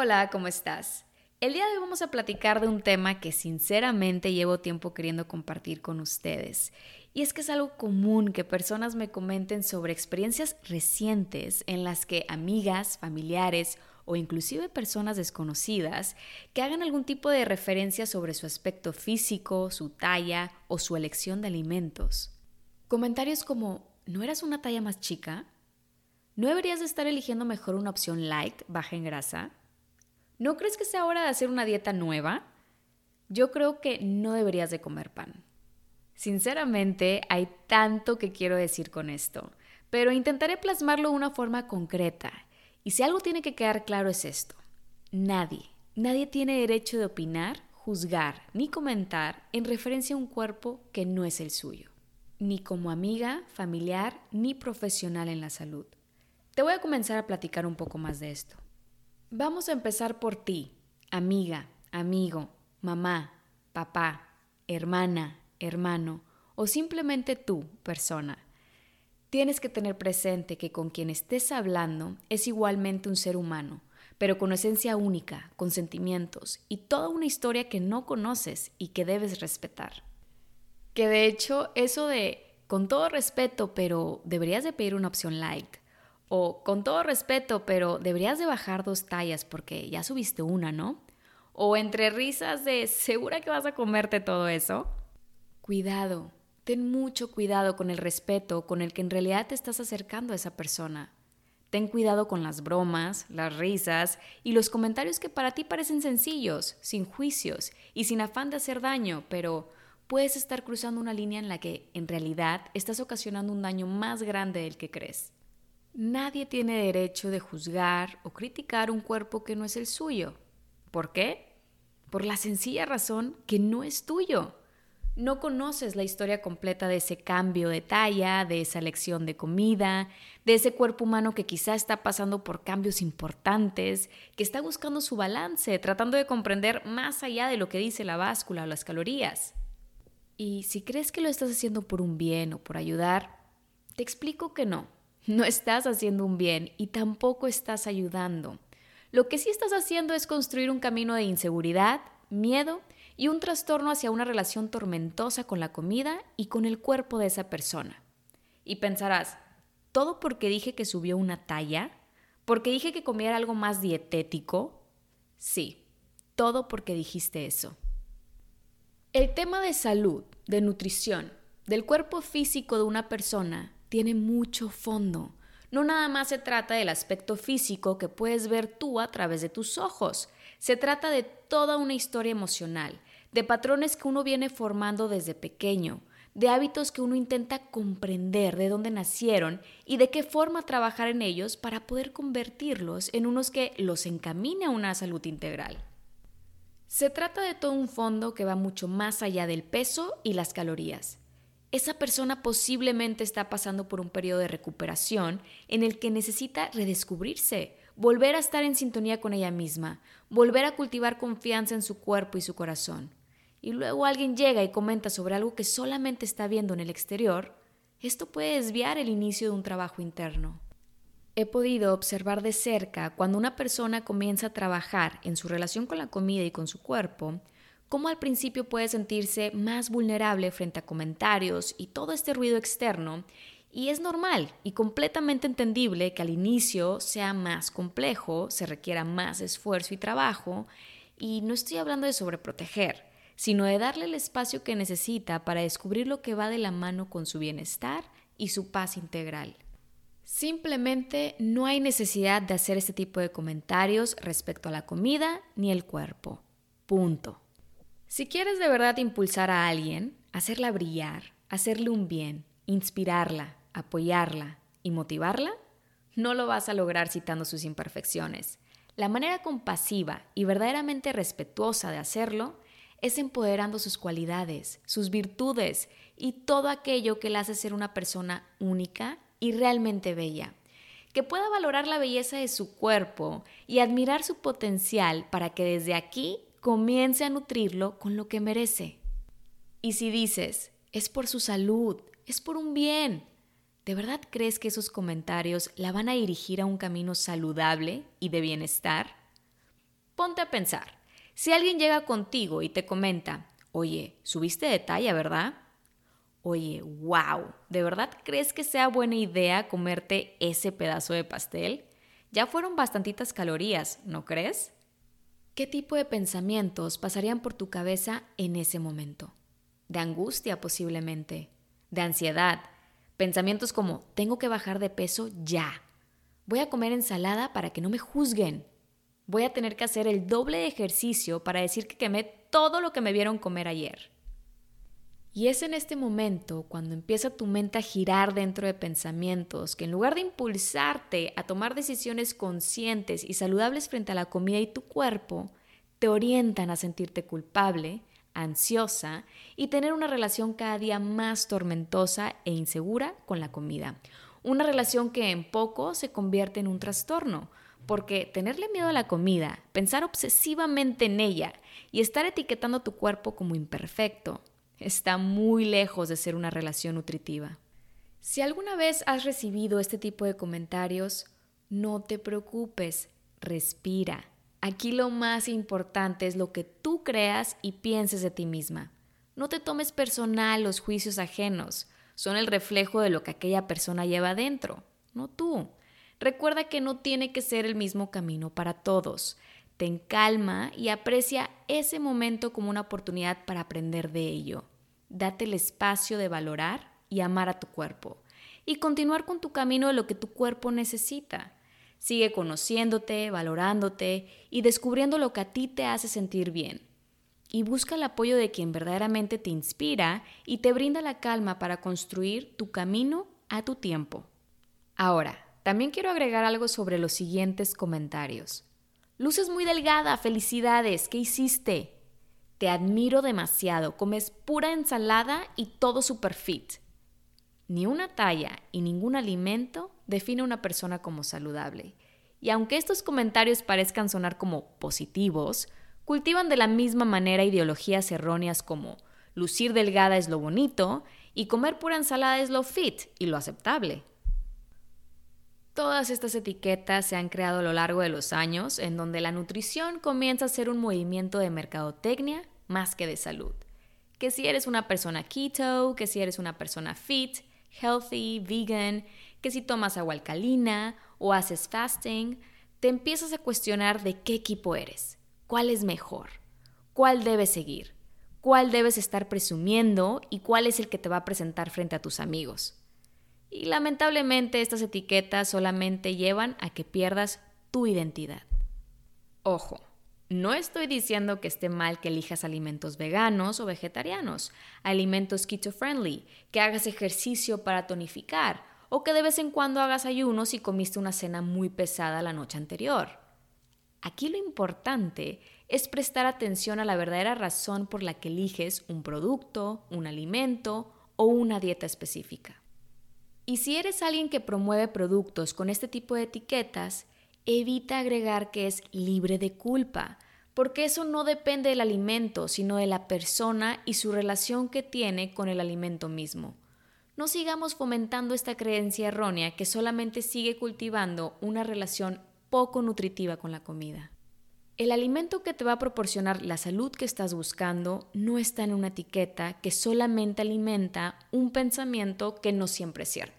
Hola, ¿cómo estás? El día de hoy vamos a platicar de un tema que sinceramente llevo tiempo queriendo compartir con ustedes. Y es que es algo común que personas me comenten sobre experiencias recientes en las que amigas, familiares o inclusive personas desconocidas que hagan algún tipo de referencia sobre su aspecto físico, su talla o su elección de alimentos. Comentarios como, ¿no eras una talla más chica? ¿No deberías de estar eligiendo mejor una opción light, baja en grasa? ¿No crees que sea hora de hacer una dieta nueva? Yo creo que no deberías de comer pan. Sinceramente, hay tanto que quiero decir con esto, pero intentaré plasmarlo de una forma concreta. Y si algo tiene que quedar claro es esto. Nadie, nadie tiene derecho de opinar, juzgar ni comentar en referencia a un cuerpo que no es el suyo, ni como amiga, familiar, ni profesional en la salud. Te voy a comenzar a platicar un poco más de esto. Vamos a empezar por ti, amiga, amigo, mamá, papá, hermana, hermano o simplemente tú, persona. Tienes que tener presente que con quien estés hablando es igualmente un ser humano, pero con esencia única, con sentimientos y toda una historia que no conoces y que debes respetar. Que de hecho eso de con todo respeto, pero deberías de pedir una opción light o con todo respeto, pero deberías de bajar dos tallas porque ya subiste una, ¿no? O entre risas de ¿segura que vas a comerte todo eso? Cuidado, ten mucho cuidado con el respeto con el que en realidad te estás acercando a esa persona. Ten cuidado con las bromas, las risas y los comentarios que para ti parecen sencillos, sin juicios y sin afán de hacer daño, pero puedes estar cruzando una línea en la que en realidad estás ocasionando un daño más grande del que crees. Nadie tiene derecho de juzgar o criticar un cuerpo que no es el suyo. ¿Por qué? Por la sencilla razón que no es tuyo. No conoces la historia completa de ese cambio de talla, de esa elección de comida, de ese cuerpo humano que quizá está pasando por cambios importantes, que está buscando su balance, tratando de comprender más allá de lo que dice la báscula o las calorías. Y si crees que lo estás haciendo por un bien o por ayudar, te explico que no no estás haciendo un bien y tampoco estás ayudando. Lo que sí estás haciendo es construir un camino de inseguridad, miedo y un trastorno hacia una relación tormentosa con la comida y con el cuerpo de esa persona. Y pensarás, ¿todo porque dije que subió una talla? ¿Porque dije que comiera algo más dietético? Sí, todo porque dijiste eso. El tema de salud, de nutrición, del cuerpo físico de una persona tiene mucho fondo. No nada más se trata del aspecto físico que puedes ver tú a través de tus ojos. Se trata de toda una historia emocional, de patrones que uno viene formando desde pequeño, de hábitos que uno intenta comprender de dónde nacieron y de qué forma trabajar en ellos para poder convertirlos en unos que los encamine a una salud integral. Se trata de todo un fondo que va mucho más allá del peso y las calorías esa persona posiblemente está pasando por un periodo de recuperación en el que necesita redescubrirse, volver a estar en sintonía con ella misma, volver a cultivar confianza en su cuerpo y su corazón. Y luego alguien llega y comenta sobre algo que solamente está viendo en el exterior, esto puede desviar el inicio de un trabajo interno. He podido observar de cerca cuando una persona comienza a trabajar en su relación con la comida y con su cuerpo, cómo al principio puede sentirse más vulnerable frente a comentarios y todo este ruido externo, y es normal y completamente entendible que al inicio sea más complejo, se requiera más esfuerzo y trabajo, y no estoy hablando de sobreproteger, sino de darle el espacio que necesita para descubrir lo que va de la mano con su bienestar y su paz integral. Simplemente no hay necesidad de hacer este tipo de comentarios respecto a la comida ni el cuerpo. Punto. Si quieres de verdad impulsar a alguien, hacerla brillar, hacerle un bien, inspirarla, apoyarla y motivarla, no lo vas a lograr citando sus imperfecciones. La manera compasiva y verdaderamente respetuosa de hacerlo es empoderando sus cualidades, sus virtudes y todo aquello que le hace ser una persona única y realmente bella, que pueda valorar la belleza de su cuerpo y admirar su potencial para que desde aquí comience a nutrirlo con lo que merece. Y si dices, es por su salud, es por un bien, ¿de verdad crees que esos comentarios la van a dirigir a un camino saludable y de bienestar? Ponte a pensar, si alguien llega contigo y te comenta, oye, subiste de talla, ¿verdad? Oye, wow, ¿de verdad crees que sea buena idea comerte ese pedazo de pastel? Ya fueron bastantitas calorías, ¿no crees? ¿Qué tipo de pensamientos pasarían por tu cabeza en ese momento? De angustia posiblemente, de ansiedad, pensamientos como tengo que bajar de peso ya, voy a comer ensalada para que no me juzguen, voy a tener que hacer el doble de ejercicio para decir que quemé todo lo que me vieron comer ayer. Y es en este momento cuando empieza tu mente a girar dentro de pensamientos que en lugar de impulsarte a tomar decisiones conscientes y saludables frente a la comida y tu cuerpo, te orientan a sentirte culpable, ansiosa y tener una relación cada día más tormentosa e insegura con la comida. Una relación que en poco se convierte en un trastorno, porque tenerle miedo a la comida, pensar obsesivamente en ella y estar etiquetando tu cuerpo como imperfecto, está muy lejos de ser una relación nutritiva. Si alguna vez has recibido este tipo de comentarios, no te preocupes, respira. Aquí lo más importante es lo que tú creas y pienses de ti misma. No te tomes personal los juicios ajenos, son el reflejo de lo que aquella persona lleva adentro, no tú. Recuerda que no tiene que ser el mismo camino para todos. Ten calma y aprecia ese momento como una oportunidad para aprender de ello. Date el espacio de valorar y amar a tu cuerpo y continuar con tu camino de lo que tu cuerpo necesita. Sigue conociéndote, valorándote y descubriendo lo que a ti te hace sentir bien. Y busca el apoyo de quien verdaderamente te inspira y te brinda la calma para construir tu camino a tu tiempo. Ahora, también quiero agregar algo sobre los siguientes comentarios. Luces muy delgada, felicidades, ¿qué hiciste? Te admiro demasiado, comes pura ensalada y todo super fit. Ni una talla y ningún alimento define a una persona como saludable. Y aunque estos comentarios parezcan sonar como positivos, cultivan de la misma manera ideologías erróneas como lucir delgada es lo bonito y comer pura ensalada es lo fit y lo aceptable. Todas estas etiquetas se han creado a lo largo de los años en donde la nutrición comienza a ser un movimiento de mercadotecnia más que de salud. Que si eres una persona keto, que si eres una persona fit, healthy, vegan, que si tomas agua alcalina o haces fasting, te empiezas a cuestionar de qué equipo eres, cuál es mejor, cuál debes seguir, cuál debes estar presumiendo y cuál es el que te va a presentar frente a tus amigos. Y lamentablemente estas etiquetas solamente llevan a que pierdas tu identidad. Ojo, no estoy diciendo que esté mal que elijas alimentos veganos o vegetarianos, alimentos keto-friendly, que hagas ejercicio para tonificar o que de vez en cuando hagas ayunos si comiste una cena muy pesada la noche anterior. Aquí lo importante es prestar atención a la verdadera razón por la que eliges un producto, un alimento o una dieta específica. Y si eres alguien que promueve productos con este tipo de etiquetas, evita agregar que es libre de culpa, porque eso no depende del alimento, sino de la persona y su relación que tiene con el alimento mismo. No sigamos fomentando esta creencia errónea que solamente sigue cultivando una relación poco nutritiva con la comida. El alimento que te va a proporcionar la salud que estás buscando no está en una etiqueta que solamente alimenta un pensamiento que no siempre es cierto.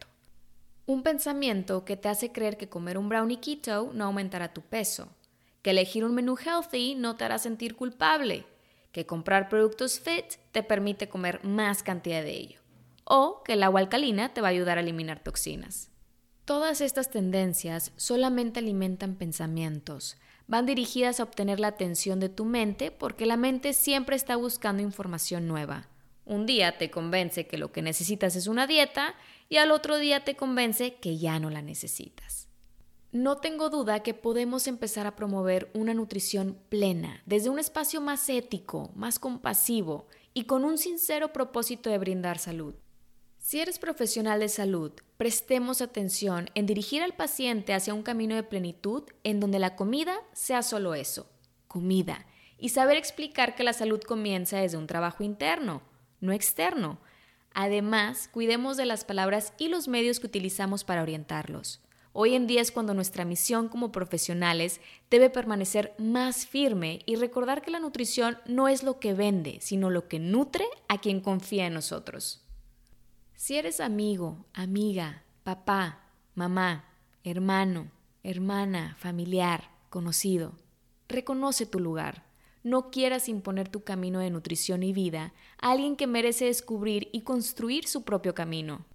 Un pensamiento que te hace creer que comer un brownie keto no aumentará tu peso, que elegir un menú healthy no te hará sentir culpable, que comprar productos fit te permite comer más cantidad de ello, o que el agua alcalina te va a ayudar a eliminar toxinas. Todas estas tendencias solamente alimentan pensamientos, van dirigidas a obtener la atención de tu mente porque la mente siempre está buscando información nueva. Un día te convence que lo que necesitas es una dieta y al otro día te convence que ya no la necesitas. No tengo duda que podemos empezar a promover una nutrición plena, desde un espacio más ético, más compasivo y con un sincero propósito de brindar salud. Si eres profesional de salud, prestemos atención en dirigir al paciente hacia un camino de plenitud en donde la comida sea solo eso, comida, y saber explicar que la salud comienza desde un trabajo interno, no externo. Además, cuidemos de las palabras y los medios que utilizamos para orientarlos. Hoy en día es cuando nuestra misión como profesionales debe permanecer más firme y recordar que la nutrición no es lo que vende, sino lo que nutre a quien confía en nosotros. Si eres amigo, amiga, papá, mamá, hermano, hermana, familiar, conocido, reconoce tu lugar. No quieras imponer tu camino de nutrición y vida a alguien que merece descubrir y construir su propio camino.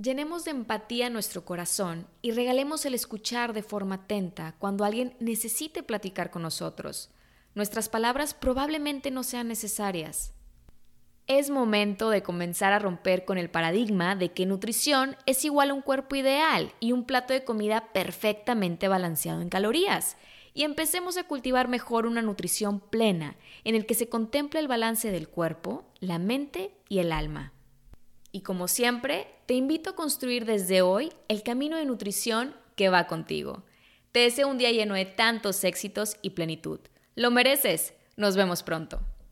Llenemos de empatía nuestro corazón y regalemos el escuchar de forma atenta cuando alguien necesite platicar con nosotros. Nuestras palabras probablemente no sean necesarias, es momento de comenzar a romper con el paradigma de que nutrición es igual a un cuerpo ideal y un plato de comida perfectamente balanceado en calorías. Y empecemos a cultivar mejor una nutrición plena, en el que se contemple el balance del cuerpo, la mente y el alma. Y como siempre, te invito a construir desde hoy el camino de nutrición que va contigo. Te deseo un día lleno de tantos éxitos y plenitud. Lo mereces. Nos vemos pronto.